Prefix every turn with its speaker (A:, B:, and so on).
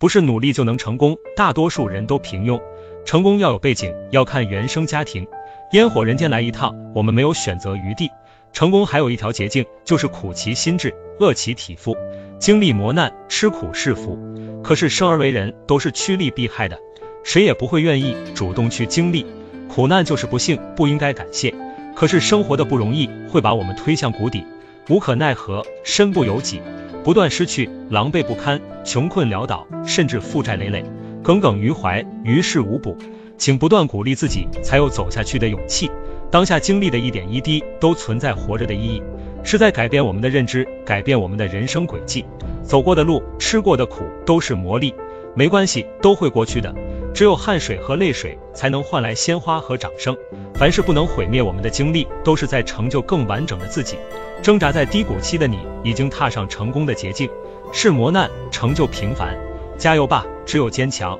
A: 不是努力就能成功，大多数人都平庸。成功要有背景，要看原生家庭。烟火人间来一趟，我们没有选择余地。成功还有一条捷径，就是苦其心志，饿其体肤，经历磨难，吃苦是福。可是生而为人，都是趋利避害的，谁也不会愿意主动去经历苦难，就是不幸，不应该感谢。可是生活的不容易，会把我们推向谷底，无可奈何，身不由己。不断失去，狼狈不堪，穷困潦倒，甚至负债累累，耿耿于怀，于事无补。请不断鼓励自己，才有走下去的勇气。当下经历的一点一滴，都存在活着的意义，是在改变我们的认知，改变我们的人生轨迹。走过的路，吃过的苦，都是磨砺。没关系，都会过去的。只有汗水和泪水，才能换来鲜花和掌声。凡是不能毁灭我们的经历，都是在成就更完整的自己。挣扎在低谷期的你，已经踏上成功的捷径。是磨难成就平凡，加油吧！只有坚强，